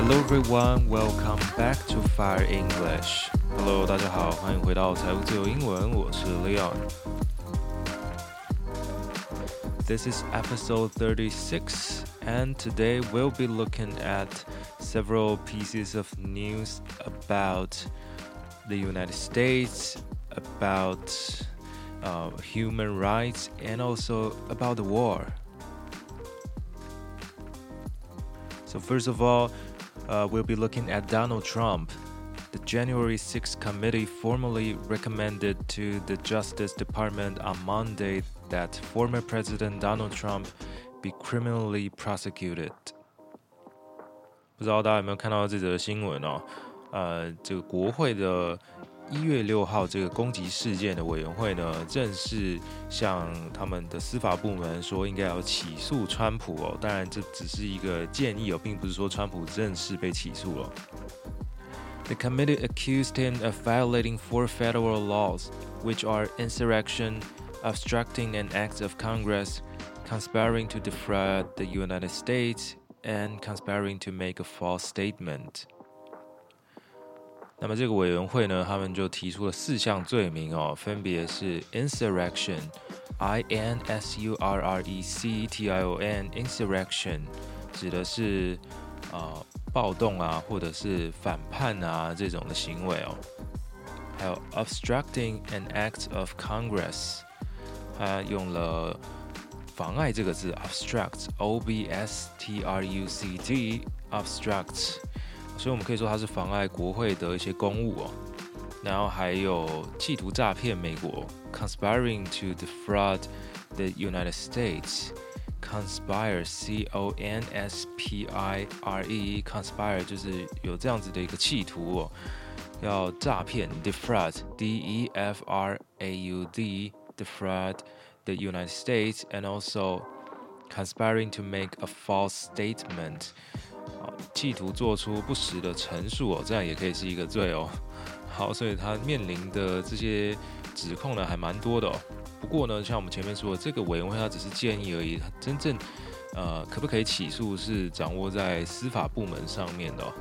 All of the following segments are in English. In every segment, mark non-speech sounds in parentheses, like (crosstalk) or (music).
Hello everyone, welcome back to Fire English. Hello，大家好，欢迎回到财务自由英文，我是 Leon。This is episode 36, and today we'll be looking at several pieces of news about the United States, about uh, human rights, and also about the war. So, first of all, uh, we'll be looking at Donald Trump. The January 6th committee formally recommended to the Justice Department on Monday that former President Donald Trump be criminally prosecuted. 不知道大家有没有看到这则新闻哦？呃，这个国会的 一月六号这个攻击事件的委员会呢，正式向他们的司法部门说，应该要起诉川普哦。当然，这只是一个建议哦，并不是说川普正式被起诉了。The committee accused him of violating four federal laws, which are insurrection, obstructing an act of Congress, conspiring to defraud the United States, and conspiring to make a false statement. 那么这个委员会呢，他们就提出了四项罪名哦，分别是 insurrection，i n s u r r e c t i o n，insurrection 指的是呃暴动啊，或者是反叛啊这种的行为哦。还有 obstructing an act of Congress，他用了妨碍这个字，obstruct，o b s t r u c t，obstruct。所以我们可以说它是妨碍国会的一些公务哦，然后还有企图诈骗美国，conspiring to defraud the United States，conspire c o n s p i r e conspire 就是有这样子的一个企图哦，要诈骗，defraud d e f r a u d defraud the United States and also conspiring to make a false statement。 好企图做出不实的陈述哦，这样也可以是一个罪哦。好，所以他面临的这些指控呢，还蛮多的哦。不过呢，像我们前面说的，这个委员会它只是建议而已，真正呃可不可以起诉是掌握在司法部门上面的。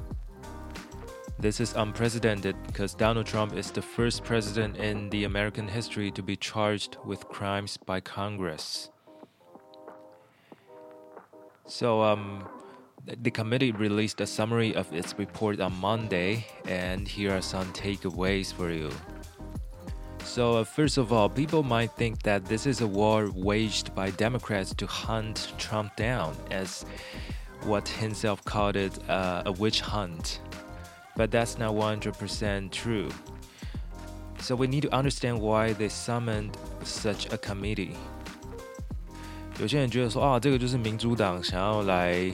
This is unprecedented because Donald Trump is the first president in the American history to be charged with crimes by Congress. So um. The committee released a summary of its report on Monday, and here are some takeaways for you. So, uh, first of all, people might think that this is a war waged by Democrats to hunt Trump down, as what himself called it uh, a witch hunt. But that's not 100% true. So, we need to understand why they summoned such a committee. 有些人觉得说啊，这个就是民主党想要来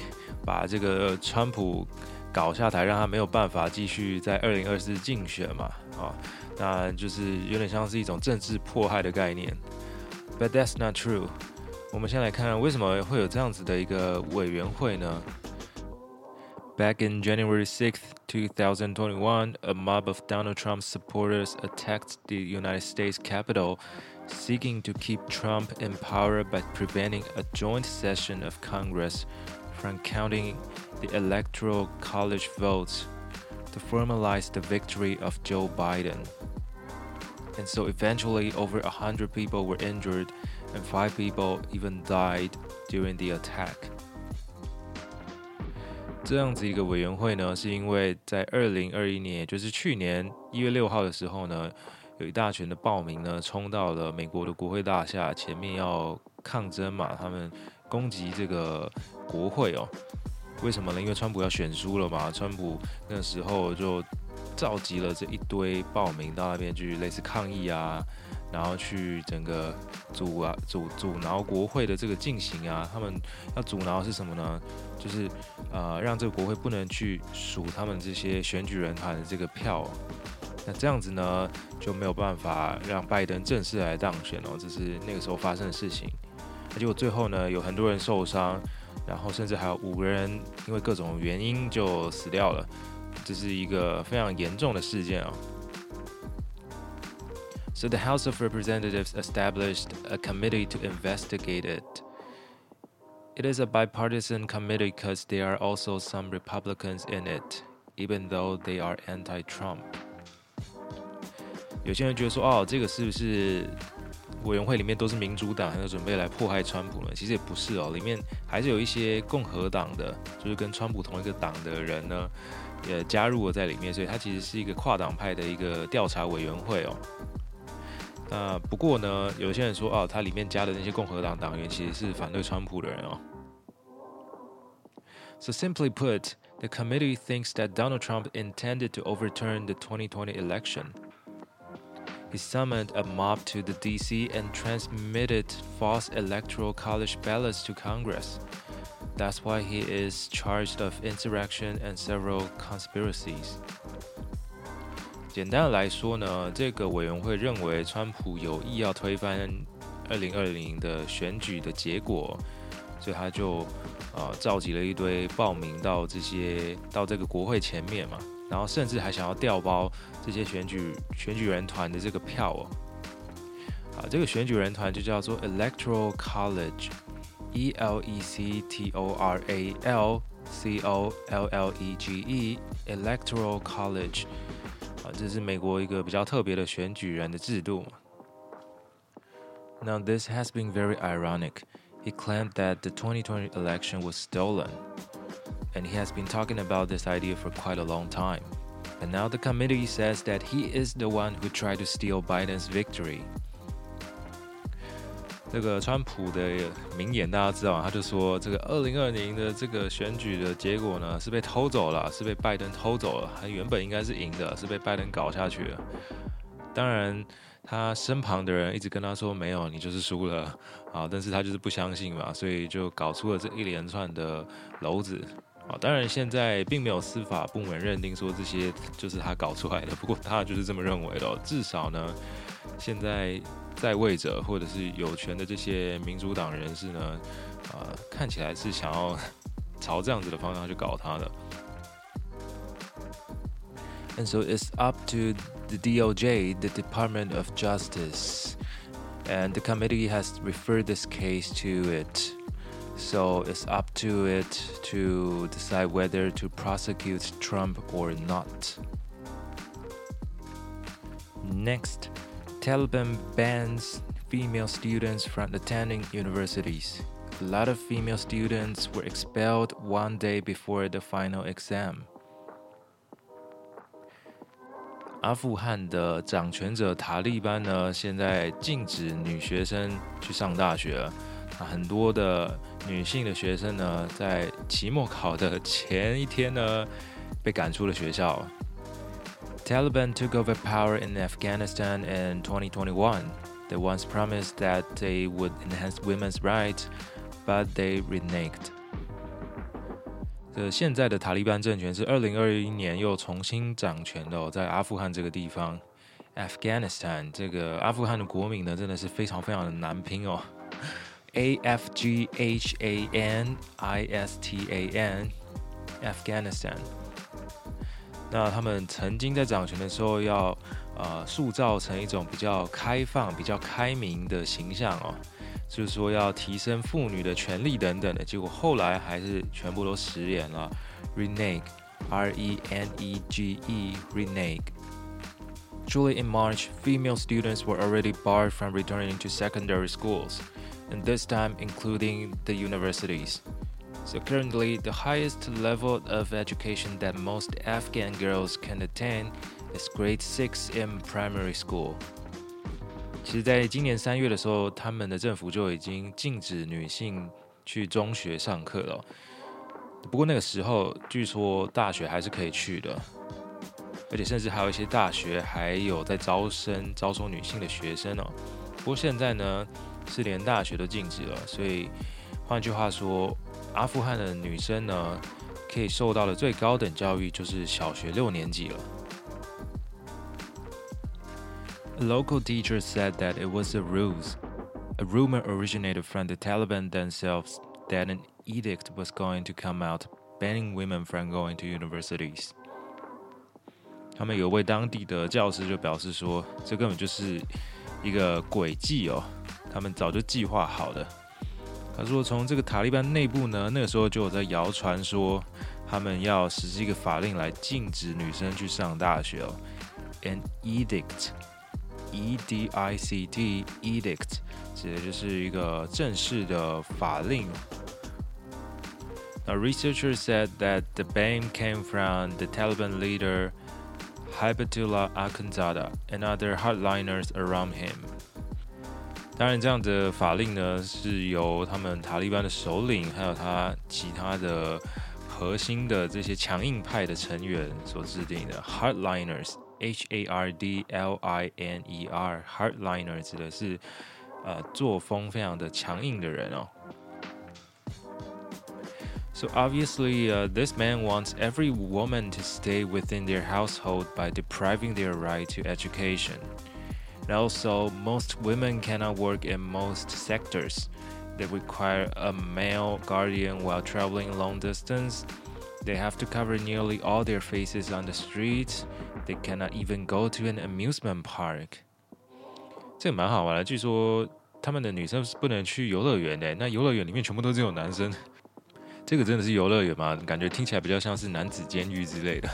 把这个川普搞下台，让他没有办法继续在二零二四竞选嘛？啊，那就是有点像是一种政治迫害的概念。But that's not true。我们先来看为什么会有这样子的一个委员会呢？Back in January 6th, 2021, a mob of Donald Trump's supporters attacked the United States Capitol, seeking to keep Trump in power by preventing a joint session of Congress from counting the electoral college votes to formalize the victory of Joe Biden. And so eventually, over 100 people were injured and five people even died during the attack. 这样子一个委员会呢，是因为在二零二一年，也就是去年一月六号的时候呢，有一大群的暴民呢，冲到了美国的国会大厦前面要抗争嘛，他们攻击这个 国会哦，为什么呢？因为川普要选输了嘛，川普那时候就召集了这一堆报名到那边去，类似抗议啊，然后去整个阻啊阻阻挠国会的这个进行啊，他们要阻挠是什么呢？就是呃让这个国会不能去数他们这些选举人团的这个票，那这样子呢就没有办法让拜登正式来当选哦，这是那个时候发生的事情。结果最后呢，有很多人受伤，然后甚至还有五个人因为各种原因就死掉了，这是一个非常严重的事件啊。So the House of Representatives established a committee to investigate it. It is a bipartisan committee because there are also some Republicans in it, even though they are anti-Trump. 有些人觉得说，哦，这个是不是 委员会里面都是民主党，还有准备来迫害川普呢？其实也不是哦，里面还是有一些共和党的，就是跟川普同一个党的人呢，也加入了在里面，所以它其实是一个跨党派的一个调查委员会哦。那不过呢，有些人说哦，它里面加的那些共和党党员其实是反对川普的人哦。So simply put, the committee thinks that Donald Trump intended to overturn the 2020 election. He summoned a mob to the DC and transmitted false electoral college ballots to Congress. That's why he is charged of insurrection and several conspiracies. 简单的来说呢，这个委员会认为川普有意要推翻二零二零的选举的结果，所以他就呃召集了一堆报名到这些到这个国会前面嘛， 然后甚至还想要调包这些选举选举人团的这个票哦。啊，这个选举人团就叫做 Electoral College，E L E C T O R A L C O L L E G E，Electoral College。这是美国一个比较特别的选举人的制度。Now this has been very ironic. He claimed that the 2020 election was stolen, And he has been talking about this idea for quite a long time. And now the committee says that he is the one who tried to steal Biden's victory. 这个川普的名言大家知道，他就说这个二零二零的这个选举的结果呢是被偷走了，是被拜登偷走了。他原本应该是赢的，是被拜登搞下去了。当然，他身旁的人一直跟他说没有，你就是输了啊。但是他就是不相信嘛，所以就搞出了这一连串的篓子啊。当然，现在并没有司法部门认定说这些就是他搞出来的，不过他就是这么认为的。至少呢，现在。在位者或者是有权的这些民主党人士呢，呃，看起来是想要朝这样子的方向去搞他的。And (laughs) so it's up to the DOJ, the Department of Justice, and the committee has referred this case to it. So it's up to it to decide whether to prosecute Trump or not. Next. Taliban bans female students from attending universities. A lot of female students were expelled one day before the final exam. 阿富汗的掌权者塔利班呢，现在禁止女学生去上大学 了。很多的女性的学生呢，在期末考的前一天呢，被赶出了学校。Taliban took over power in Afghanistan in 2021. They once promised that they would enhance women's rights, but they reneged. 这现在的塔利班政权是二零二一年又重新掌权的、哦，在阿富汗这个地方，Afghanistan 这个阿富汗的国名呢，真的是非常非常的难拼哦 ，A F G H A N I S T A N，Afghanistan。那他们曾经在掌权的时候，要呃塑造成一种比较开放、比较开明的形象哦，就是说要提升妇女的权利等等的。结果后来还是全部都食言了。Renege，R E N E G E，Renege。Truly in March, female students were already barred from returning to secondary schools, and this time including the universities. So currently, the highest level of education that most Afghan girls can attain is grade six in primary school. 其实，在今年三月的时候，他们的政府就已经禁止女性去中学上课了。不过那个时候，据说大学还是可以去的，而且甚至还有一些大学还有在招生、招收女性的学生哦。不过现在呢， 是连大学都禁止了，所以换句话说。阿富汗的女生呢，可以受到的最高等教育就是小学六年级了。A local teacher said that it was a ruse. A rumor originated from the Taliban themselves that an edict was going to come out banning women from going to universities. 他们有位当地的教师就表示说，这根本就是一个诡计哦， 他们早就计划好的。 他说，从这个塔利班内部呢，那个时候就有在谣传说，他们要实施一个法令来禁止女生去上大学哦。An edict，E D I C T，edict，指的就是一个正式的法令。Now, researchers said that the ban came from the Taliban leader Hibatullah Akhundzada and other hardliners around him. 当然，这样的法令呢，是由他们塔利班的首领，还有他其他的核心的这些强硬派的成员所制定的。Hardliners，H A R D L I N E R，hardliner 指的是呃作风非常的强硬的人哦。So obviously, uh, this man wants every woman to stay within their household by depriving their right to education. And also, most women cannot work in most sectors. They require a male guardian while traveling long distance. They have to cover nearly all their faces on the streets. They cannot even go to an amusement park. 这个蛮好玩的，据说他们的女生是不能去游乐园的。那游乐园里面全部都是有男生。这个真的是游乐园吗？感觉听起来比较像是男子监狱之类的。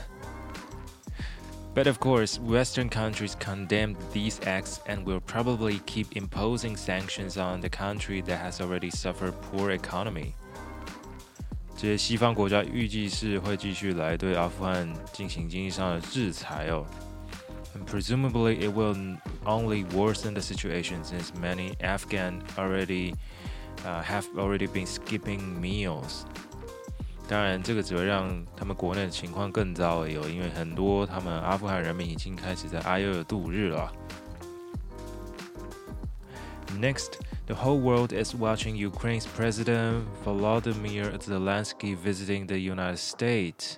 But of course, Western countries condemned these acts and will probably keep imposing sanctions on the country that has already suffered poor economy. 这些西方国家预计是会继续来对阿富汗进行经济上的制裁哦。And presumably, it will only worsen the situation since many Afghan already uh, have already been skipping meals. 当然，这个只会让他们国内的情况更糟而已，因为很多他们阿富汗人民已经开始在挨饿度日了。Next, the whole world is watching Ukraine's President Volodymyr Zelensky visiting the United States.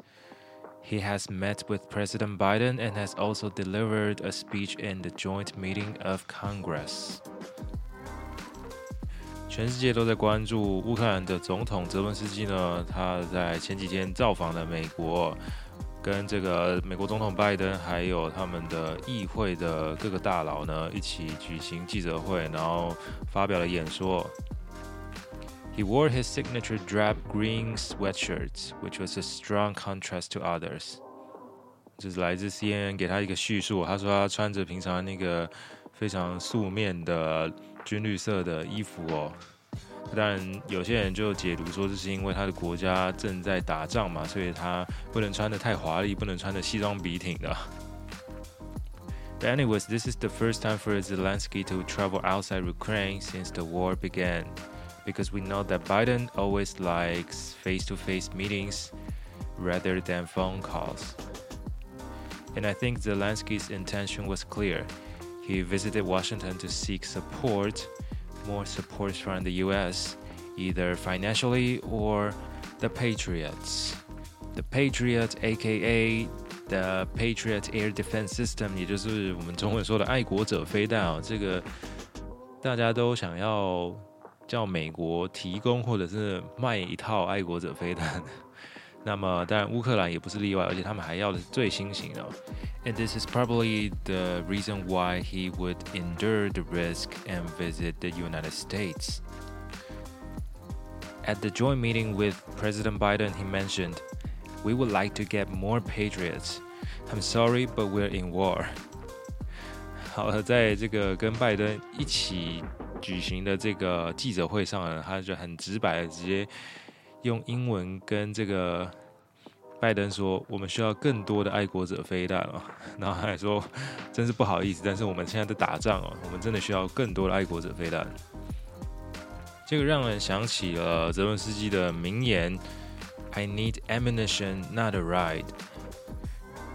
He has met with President Biden and has also delivered a speech in the joint meeting of Congress. 全世界都在关注乌克兰的总统泽伦斯基呢，他在前几天造访了美国，跟这个美国总统拜登还有他们的议会的各个大佬呢一起举行记者会，然后发表了演说。He wore his signature drab green sweatshirt, which was a strong contrast to others. 这是来自 CNN 给他一个叙述，他说他穿着平常那个非常素面的。军绿色的衣服哦，当然有些人就解读说这是因为他的国家正在打仗嘛，所以他不能穿的太华丽，不能穿的西装笔挺的。But anyways, this is the first time for Zelensky to travel outside Ukraine since the war began, because we know that Biden always likes face-to-face meetings rather than phone calls. And I think Zelensky's intention was clear. He visited Washington to seek support, more support from the US, either financially or the Patriots. The Patriot, aka the Patriot Air Defense System，也就是我们中文说的爱国者飞弹啊，这个大家都想要叫美国提供或者是卖一套爱国者飞弹。 那么，当然乌克兰也不是例外，而且他们还要的是最新型的。And this is probably the reason why he would endure the risk and visit the United States. At the joint meeting with President Biden, he mentioned, "We would like to get more patriots. I'm sorry, but we're in war." 好了，在这个跟拜登一起举行的这个记者会上呢，他就很直白的直接。 用英文跟这个拜登说，我们需要更多的爱国者飞弹哦。(laughs) 然后他还说，真是不好意思，但是我们现在在打仗哦，我们真的需要更多的爱国者飞弹。这个让人想起了泽伦斯基的名言：“I need ammunition, not a ride。”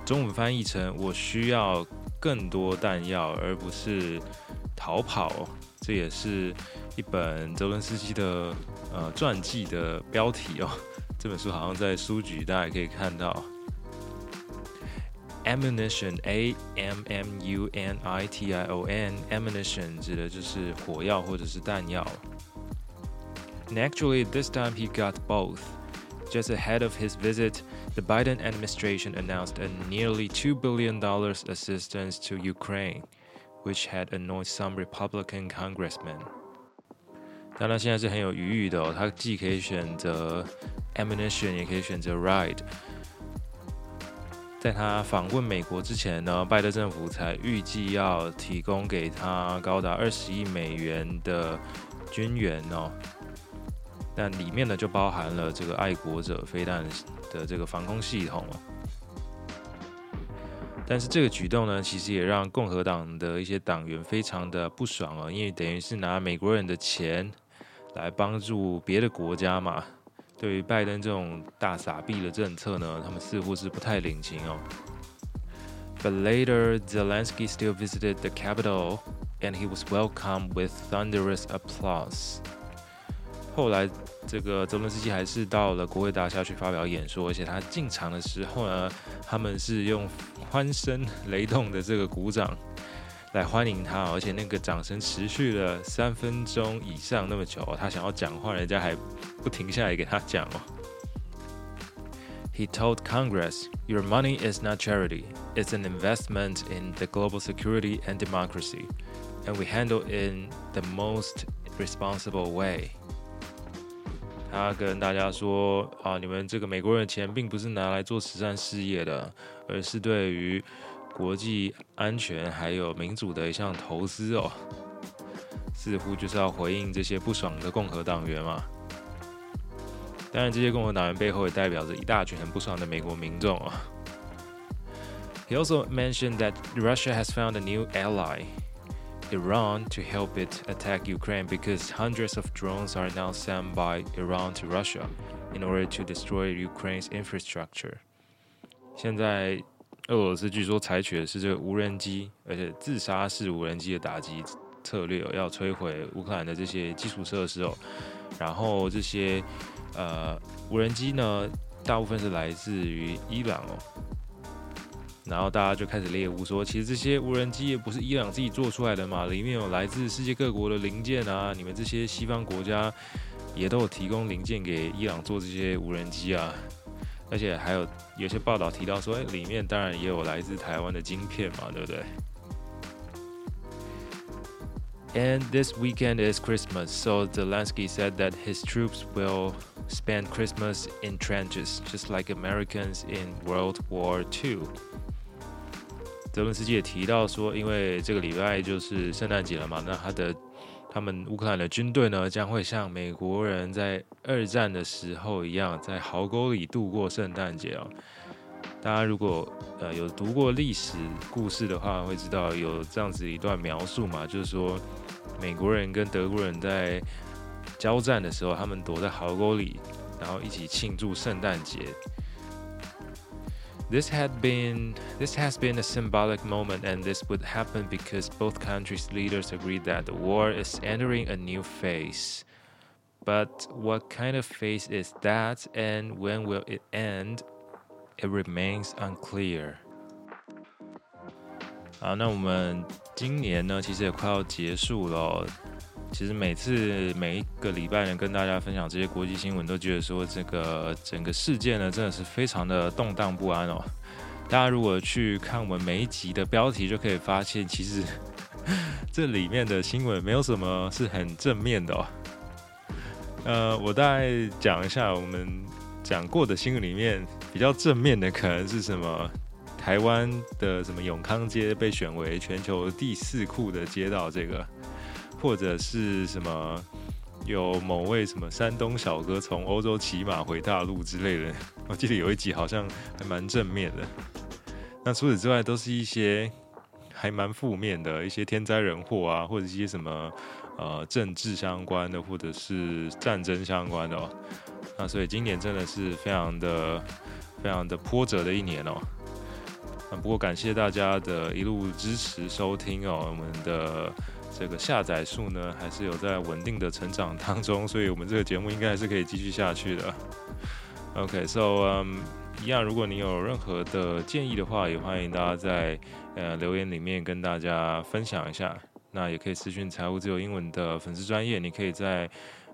中文翻译成“我需要更多弹药，而不是逃跑。”这也是一本泽伦斯基的呃传记的标题哦。这本书好像在书局，大家可以看到。Ammunition，A (laughs) M M U N I T I O N，ammunition 指的就是火药或者是弹药。And actually, this time he got both. Just ahead of his visit, the Biden administration announced a nearly $2 billion assistance to Ukraine which had annoyed some Republican congressmen. 但他现在是很有余裕的哦，他既可以选择 ammunition，也可以选择 ride。在他访问美国之前呢，拜登政府才预计要提供给他高达二十亿美元的军援哦，但里面呢就包含了这个爱国者飞弹的这个防空系统哦。但是这个举动呢，其实也让共和党的一些党员非常的不爽哦，因为等于是拿美国人的钱来帮助别的国家嘛。对于拜登这种大傻逼的政策呢，他们似乎是不太领情哦。But later, Zelensky still visited the capital, and he was welcomed with thunderous applause. 后来，这个泽伦斯基还是到了国会大厦去发表演说，而且他进场的时候呢，他们是用欢声雷动的这个鼓掌。来欢迎他，而且那个掌声持续了三分钟以上那么久，他想要讲话，人家还不停下来给他讲哦。He told Congress, "Your money is not charity; it's an investment in the global security and democracy, and we handle in the most responsible way." 他跟大家说啊，你们这个美国人的钱并不是拿来做慈善事业的，而是对于国际安全还有民主的一项投资哦，似乎就是要回应这些不爽的共和党员嘛。当然，这些共和党员背后也代表着一大群很不爽的美国民众啊。He also mentioned that Russia has found a new ally, Iran, to help it attack Ukraine because hundreds of drones are now sent by Iran to Russia in order to destroy Ukraine's infrastructure. 现在 俄罗斯据说采取的是这个无人机，而且自杀式无人机的打击策略，要摧毁乌克兰的这些基础设施哦。然后这些呃无人机呢，大部分是来自于伊朗哦。然后大家就开始猎物说，其实这些无人机也不是伊朗自己做出来的嘛，里面有来自世界各国的零件啊。你们这些西方国家也都有提供零件给伊朗做这些无人机啊。而且还有有些报道提到说，哎，里面当然也有来自台湾的晶片嘛，对不对？And this weekend is Christmas, so Zelensky said that his troops will spend Christmas in trenches, just like Americans in World War II. 泽伦斯基也提到说，因为这个礼拜就是圣诞节了嘛，那他的 他们乌克兰的军队呢，将会像美国人在二战的时候一样，在壕沟里度过圣诞节哦。大家如果呃有读过历史故事的话，会知道有这样子一段描述嘛，就是说美国人跟德国人在交战的时候，他们躲在壕沟里，然后一起庆祝圣诞节。This had been this has been a symbolic moment and this would happen because both countries' leaders agreed that the war is entering a new phase. But what kind of phase is that and when will it end? It remains unclear. 好，那我们今年呢，其实也快要结束了。 其实每次每一个礼拜呢，跟大家分享这些国际新闻，都觉得说这个整个世界呢，真的是非常的动荡不安哦。大家如果去看我们每一集的标题，就可以发现，其实 (laughs) 这里面的新闻没有什么是很正面的哦。呃，我大概讲一下我们讲过的新闻里面比较正面的，可能是什么？台湾的什么永康街被选为全球第四酷的街道，这个。或者是什么有某位什么山东小哥从欧洲骑马回大陆之类的，(laughs) 我记得有一集好像还蛮正面的。那除此之外，都是一些还蛮负面的一些天灾人祸啊，或者一些什么呃政治相关的，或者是战争相关的。哦。那所以今年真的是非常的非常的波折的一年哦。不过感谢大家的一路支持收听哦，我们的。这个下载数呢，还是有在稳定的成长当中，所以我们这个节目应该还是可以继续下去的。OK，so，嗯，一样，如果你有任何的建议的话，也欢迎大家在呃留言里面跟大家分享一下。那也可以私讯财务自由英文的粉丝专业，你可以在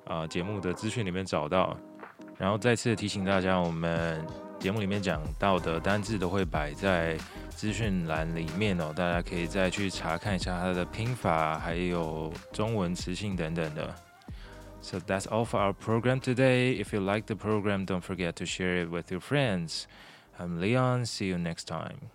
啊节目的资讯里面找到。然后再次提醒大家，我们节目里面讲到的单字都会摆在。资讯栏里面哦，大家可以再去查看一下它的拼法，还有中文词性等等的。So that's all for our program today. If you like the program, don't forget to share it with your friends. I'm Leon. See you next time.